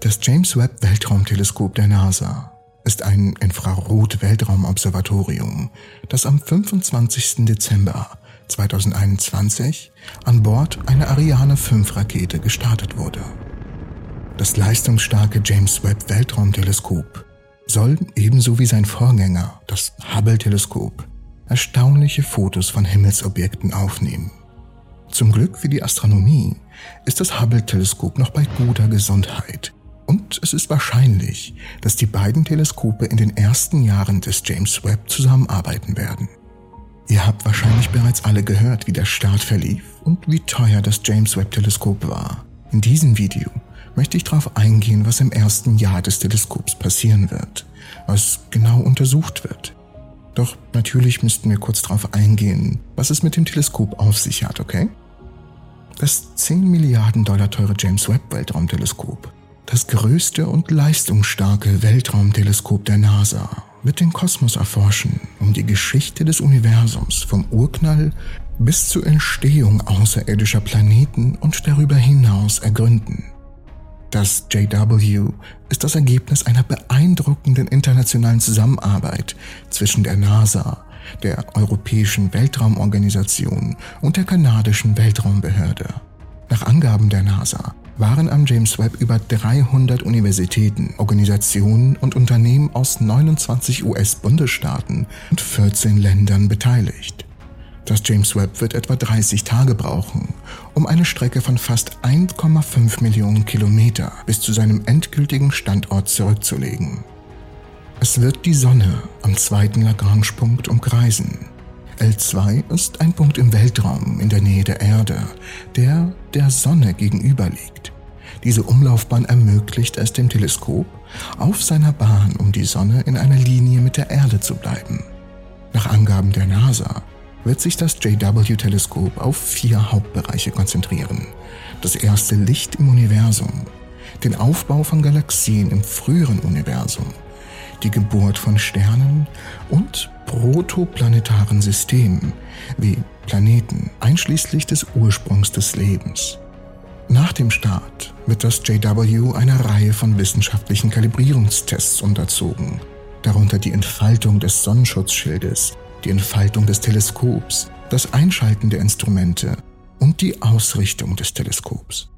Das James Webb Weltraumteleskop der NASA ist ein Infrarot-Weltraumobservatorium, das am 25. Dezember 2021 an Bord einer Ariane 5 Rakete gestartet wurde. Das leistungsstarke James Webb Weltraumteleskop soll ebenso wie sein Vorgänger, das Hubble-Teleskop, erstaunliche Fotos von Himmelsobjekten aufnehmen. Zum Glück für die Astronomie ist das Hubble-Teleskop noch bei guter Gesundheit und es ist wahrscheinlich, dass die beiden Teleskope in den ersten Jahren des James Webb zusammenarbeiten werden. Ihr habt wahrscheinlich bereits alle gehört, wie der Start verlief und wie teuer das James Webb Teleskop war. In diesem Video möchte ich darauf eingehen, was im ersten Jahr des Teleskops passieren wird, was genau untersucht wird. Doch natürlich müssten wir kurz darauf eingehen, was es mit dem Teleskop auf sich hat, okay? Das 10 Milliarden Dollar teure James Webb Weltraumteleskop, das größte und leistungsstarke Weltraumteleskop der NASA, wird den Kosmos erforschen, um die Geschichte des Universums vom Urknall bis zur Entstehung außerirdischer Planeten und darüber hinaus ergründen. Das JW ist das Ergebnis einer beeindruckenden internationalen Zusammenarbeit zwischen der NASA, der Europäischen Weltraumorganisation und der kanadischen Weltraumbehörde. Nach Angaben der NASA waren am James Webb über 300 Universitäten, Organisationen und Unternehmen aus 29 US-Bundesstaaten und 14 Ländern beteiligt. Das James Webb wird etwa 30 Tage brauchen, um eine Strecke von fast 1,5 Millionen Kilometer bis zu seinem endgültigen Standort zurückzulegen. Es wird die Sonne am zweiten Lagrange-Punkt umkreisen. L2 ist ein Punkt im Weltraum in der Nähe der Erde, der der Sonne gegenüber liegt. Diese Umlaufbahn ermöglicht es dem Teleskop, auf seiner Bahn um die Sonne in einer Linie mit der Erde zu bleiben. Nach Angaben der NASA wird sich das JW-Teleskop auf vier Hauptbereiche konzentrieren. Das erste Licht im Universum, den Aufbau von Galaxien im früheren Universum, die Geburt von Sternen und protoplanetaren Systemen wie Planeten einschließlich des Ursprungs des Lebens. Nach dem Start wird das JW einer Reihe von wissenschaftlichen Kalibrierungstests unterzogen, darunter die Entfaltung des Sonnenschutzschildes, die Entfaltung des Teleskops, das Einschalten der Instrumente und die Ausrichtung des Teleskops.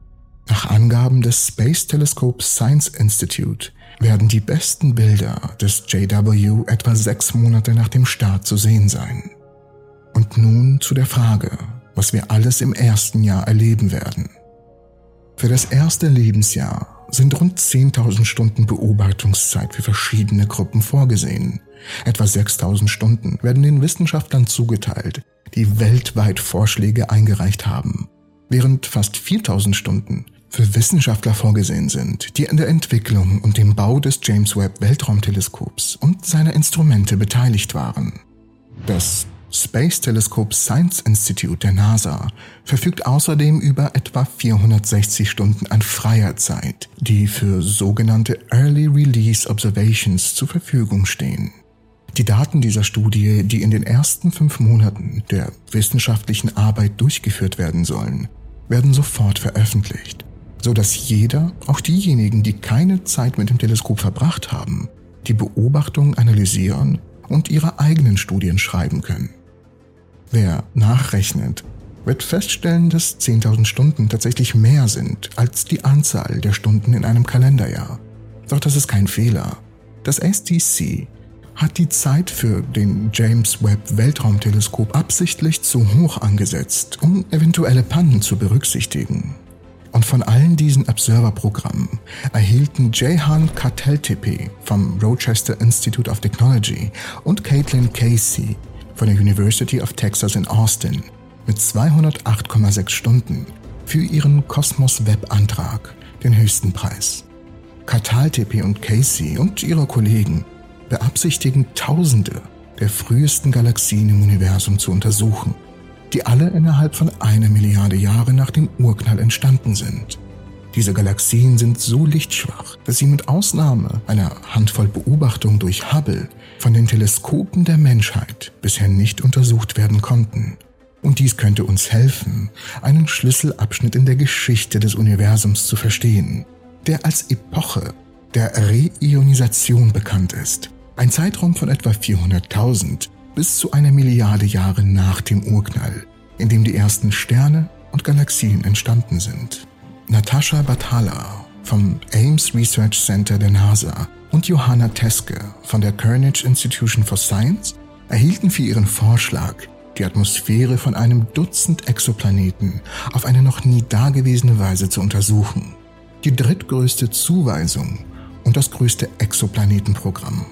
Nach Angaben des Space Telescope Science Institute werden die besten Bilder des JW etwa sechs Monate nach dem Start zu sehen sein. Und nun zu der Frage, was wir alles im ersten Jahr erleben werden. Für das erste Lebensjahr sind rund 10.000 Stunden Beobachtungszeit für verschiedene Gruppen vorgesehen. Etwa 6000 Stunden werden den Wissenschaftlern zugeteilt, die weltweit Vorschläge eingereicht haben, während fast 4000 Stunden für Wissenschaftler vorgesehen sind, die an der Entwicklung und dem Bau des James Webb Weltraumteleskops und seiner Instrumente beteiligt waren. Das Space Telescope Science Institute der NASA verfügt außerdem über etwa 460 Stunden an freier Zeit, die für sogenannte Early Release Observations zur Verfügung stehen. Die Daten dieser Studie, die in den ersten fünf Monaten der wissenschaftlichen Arbeit durchgeführt werden sollen, werden sofort veröffentlicht, so dass jeder, auch diejenigen, die keine Zeit mit dem Teleskop verbracht haben, die Beobachtungen analysieren und ihre eigenen Studien schreiben können. Wer nachrechnet, wird feststellen, dass 10.000 Stunden tatsächlich mehr sind als die Anzahl der Stunden in einem Kalenderjahr. Doch das ist kein Fehler. Das STC hat die Zeit für den James Webb Weltraumteleskop absichtlich zu hoch angesetzt, um eventuelle Pannen zu berücksichtigen. Und von allen diesen Observer-Programmen erhielten Jehan Karteltepe vom Rochester Institute of Technology und Caitlin Casey von der University of Texas in Austin mit 208,6 Stunden für ihren Cosmos Web-Antrag den höchsten Preis. Kataltepe und Casey und ihre Kollegen beabsichtigen Tausende der frühesten Galaxien im Universum zu untersuchen, die alle innerhalb von einer Milliarde Jahre nach dem Urknall entstanden sind. Diese Galaxien sind so lichtschwach, dass sie mit Ausnahme einer Handvoll Beobachtungen durch Hubble von den Teleskopen der Menschheit bisher nicht untersucht werden konnten. Und dies könnte uns helfen, einen Schlüsselabschnitt in der Geschichte des Universums zu verstehen, der als Epoche der Reionisation bekannt ist. Ein Zeitraum von etwa 400.000 bis zu einer Milliarde Jahre nach dem Urknall, in dem die ersten Sterne und Galaxien entstanden sind. Natascha Batala vom Ames Research Center der NASA und Johanna Teske von der Carnegie Institution for Science erhielten für ihren Vorschlag, die Atmosphäre von einem Dutzend Exoplaneten auf eine noch nie dagewesene Weise zu untersuchen. Die drittgrößte Zuweisung und das größte Exoplanetenprogramm.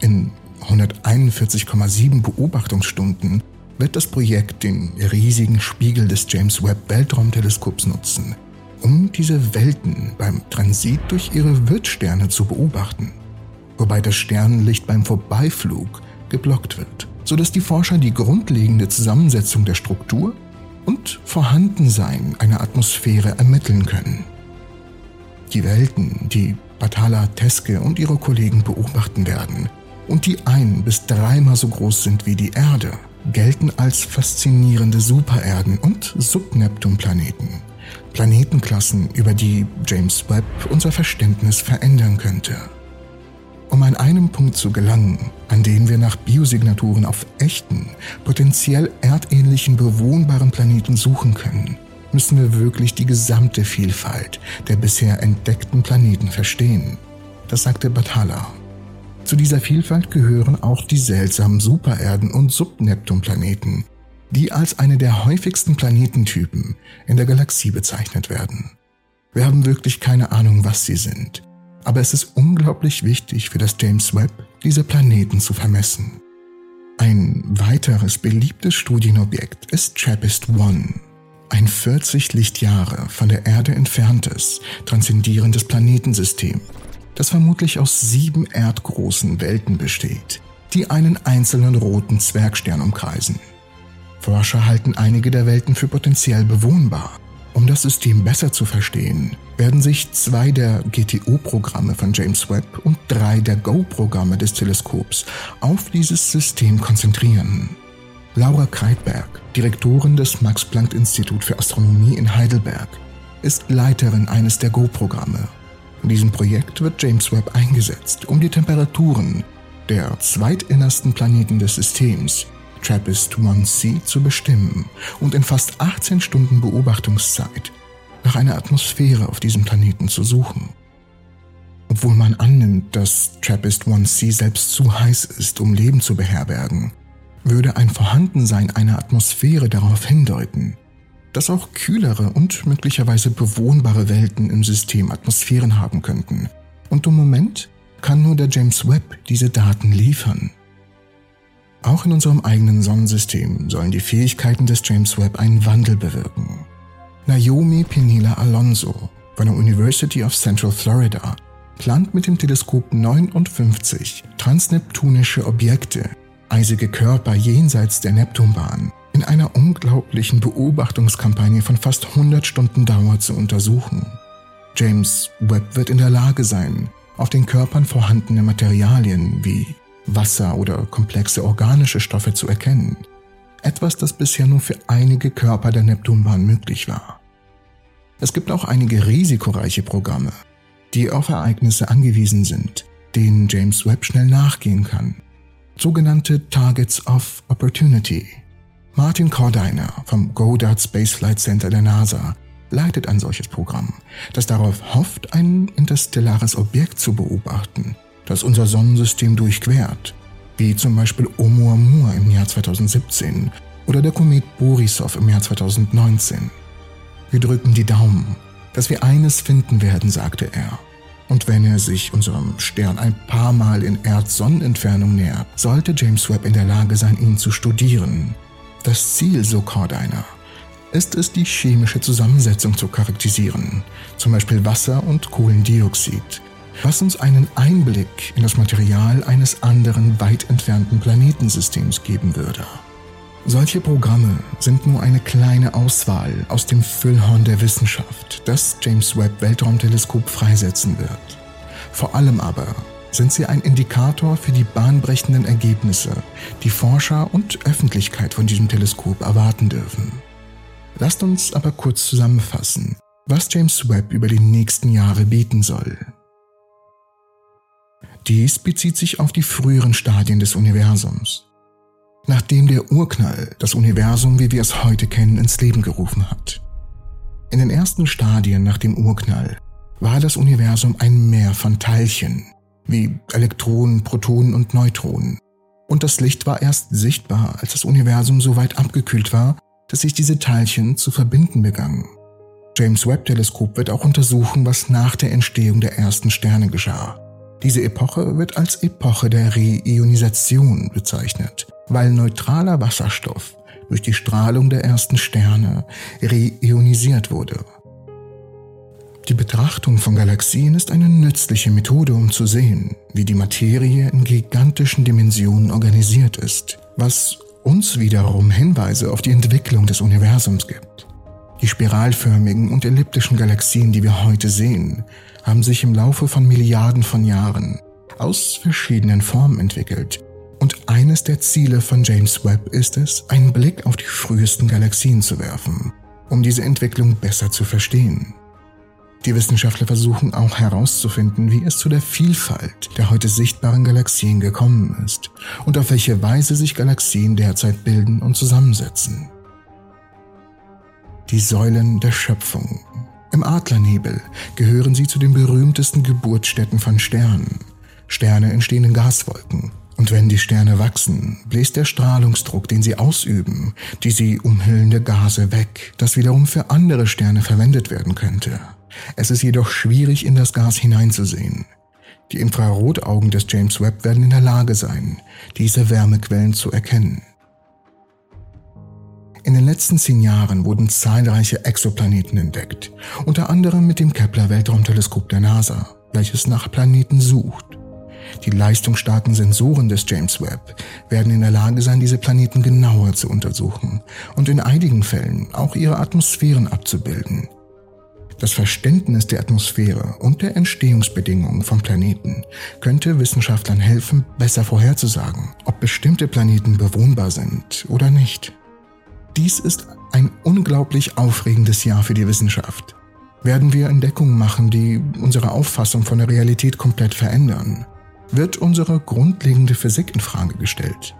In 141,7 Beobachtungsstunden wird das Projekt den riesigen Spiegel des James Webb Weltraumteleskops nutzen, um diese Welten beim Transit durch ihre Wirtsterne zu beobachten, wobei das Sternenlicht beim Vorbeiflug geblockt wird, sodass die Forscher die grundlegende Zusammensetzung der Struktur und Vorhandensein einer Atmosphäre ermitteln können. Die Welten, die Batala Teske und ihre Kollegen beobachten werden und die ein bis dreimal so groß sind wie die Erde, gelten als faszinierende Supererden und Subneptunplaneten. Planetenklassen, über die James Webb unser Verständnis verändern könnte. Um an einem Punkt zu gelangen, an dem wir nach Biosignaturen auf echten, potenziell erdähnlichen bewohnbaren Planeten suchen können, müssen wir wirklich die gesamte Vielfalt der bisher entdeckten Planeten verstehen. Das sagte Batala. Zu dieser Vielfalt gehören auch die seltsamen Supererden und Subneptunplaneten, die als eine der häufigsten Planetentypen in der Galaxie bezeichnet werden. Wir haben wirklich keine Ahnung, was sie sind, aber es ist unglaublich wichtig für das James Webb, diese Planeten zu vermessen. Ein weiteres beliebtes Studienobjekt ist TRAPPIST-1, ein 40 Lichtjahre von der Erde entferntes, transzendierendes Planetensystem, das vermutlich aus sieben erdgroßen Welten besteht, die einen einzelnen roten Zwergstern umkreisen. Forscher halten einige der Welten für potenziell bewohnbar. Um das System besser zu verstehen, werden sich zwei der GTO-Programme von James Webb und drei der GO-Programme des Teleskops auf dieses System konzentrieren. Laura Kreitberg, Direktorin des Max-Planck-Institut für Astronomie in Heidelberg, ist Leiterin eines der GO-Programme in diesem Projekt wird James Webb eingesetzt, um die Temperaturen der zweitinnersten Planeten des Systems, TRAPPIST-1c, zu bestimmen und in fast 18 Stunden Beobachtungszeit nach einer Atmosphäre auf diesem Planeten zu suchen. Obwohl man annimmt, dass TRAPPIST-1c selbst zu heiß ist, um Leben zu beherbergen, würde ein Vorhandensein einer Atmosphäre darauf hindeuten, dass auch kühlere und möglicherweise bewohnbare Welten im System Atmosphären haben könnten. Und im Moment kann nur der James Webb diese Daten liefern. Auch in unserem eigenen Sonnensystem sollen die Fähigkeiten des James Webb einen Wandel bewirken. Naomi Pinila Alonso von der University of Central Florida plant mit dem Teleskop 59 transneptunische Objekte, eisige Körper jenseits der Neptunbahn, in einer unglaublichen Beobachtungskampagne von fast 100 Stunden Dauer zu untersuchen. James Webb wird in der Lage sein, auf den Körpern vorhandene Materialien wie Wasser oder komplexe organische Stoffe zu erkennen. Etwas, das bisher nur für einige Körper der Neptunbahn möglich war. Es gibt auch einige risikoreiche Programme, die auf Ereignisse angewiesen sind, denen James Webb schnell nachgehen kann. Sogenannte Targets of Opportunity Martin Cordiner vom Goddard Space Flight Center der NASA leitet ein solches Programm, das darauf hofft, ein interstellares Objekt zu beobachten, das unser Sonnensystem durchquert, wie zum Beispiel Oumuamua im Jahr 2017 oder der Komet Borisov im Jahr 2019. Wir drücken die Daumen, dass wir eines finden werden, sagte er. Und wenn er sich unserem Stern ein paar Mal in Erdsonnenentfernung nähert, sollte James Webb in der Lage sein, ihn zu studieren das Ziel, so Cordainer, ist es, die chemische Zusammensetzung zu charakterisieren, zum Beispiel Wasser und Kohlendioxid, was uns einen Einblick in das Material eines anderen weit entfernten Planetensystems geben würde. Solche Programme sind nur eine kleine Auswahl aus dem Füllhorn der Wissenschaft, das James Webb Weltraumteleskop freisetzen wird. Vor allem aber sind sie ein Indikator für die bahnbrechenden Ergebnisse, die Forscher und Öffentlichkeit von diesem Teleskop erwarten dürfen. Lasst uns aber kurz zusammenfassen, was James Webb über die nächsten Jahre bieten soll. Dies bezieht sich auf die früheren Stadien des Universums. Nachdem der Urknall das Universum, wie wir es heute kennen, ins Leben gerufen hat. In den ersten Stadien nach dem Urknall war das Universum ein Meer von Teilchen, wie Elektronen, Protonen und Neutronen. Und das Licht war erst sichtbar, als das Universum so weit abgekühlt war, dass sich diese Teilchen zu verbinden begannen. James Webb Teleskop wird auch untersuchen, was nach der Entstehung der ersten Sterne geschah. Diese Epoche wird als Epoche der Reionisation bezeichnet, weil neutraler Wasserstoff durch die Strahlung der ersten Sterne reionisiert wurde. Die Betrachtung von Galaxien ist eine nützliche Methode, um zu sehen, wie die Materie in gigantischen Dimensionen organisiert ist, was uns wiederum Hinweise auf die Entwicklung des Universums gibt. Die spiralförmigen und elliptischen Galaxien, die wir heute sehen, haben sich im Laufe von Milliarden von Jahren aus verschiedenen Formen entwickelt. Und eines der Ziele von James Webb ist es, einen Blick auf die frühesten Galaxien zu werfen, um diese Entwicklung besser zu verstehen. Die Wissenschaftler versuchen auch herauszufinden, wie es zu der Vielfalt der heute sichtbaren Galaxien gekommen ist und auf welche Weise sich Galaxien derzeit bilden und zusammensetzen. Die Säulen der Schöpfung im Adlernebel gehören sie zu den berühmtesten Geburtsstätten von Sternen. Sterne entstehen in Gaswolken. Und wenn die Sterne wachsen, bläst der Strahlungsdruck, den sie ausüben, die sie umhüllende Gase weg, das wiederum für andere Sterne verwendet werden könnte. Es ist jedoch schwierig, in das Gas hineinzusehen. Die Infrarotaugen des James Webb werden in der Lage sein, diese Wärmequellen zu erkennen. In den letzten zehn Jahren wurden zahlreiche Exoplaneten entdeckt, unter anderem mit dem Kepler-Weltraumteleskop der NASA, welches nach Planeten sucht. Die leistungsstarken Sensoren des James Webb werden in der Lage sein, diese Planeten genauer zu untersuchen und in einigen Fällen auch ihre Atmosphären abzubilden. Das Verständnis der Atmosphäre und der Entstehungsbedingungen von Planeten könnte Wissenschaftlern helfen, besser vorherzusagen, ob bestimmte Planeten bewohnbar sind oder nicht. Dies ist ein unglaublich aufregendes Jahr für die Wissenschaft. Werden wir Entdeckungen machen, die unsere Auffassung von der Realität komplett verändern? Wird unsere grundlegende Physik in Frage gestellt?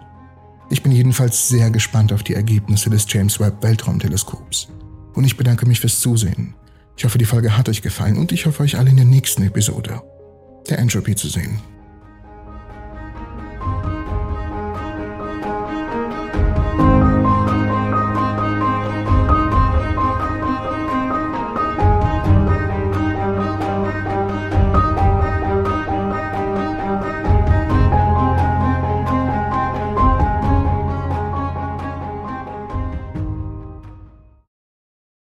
Ich bin jedenfalls sehr gespannt auf die Ergebnisse des James Webb Weltraumteleskops. Und ich bedanke mich fürs Zusehen. Ich hoffe, die Folge hat euch gefallen und ich hoffe, euch alle in der nächsten Episode der Entropy zu sehen.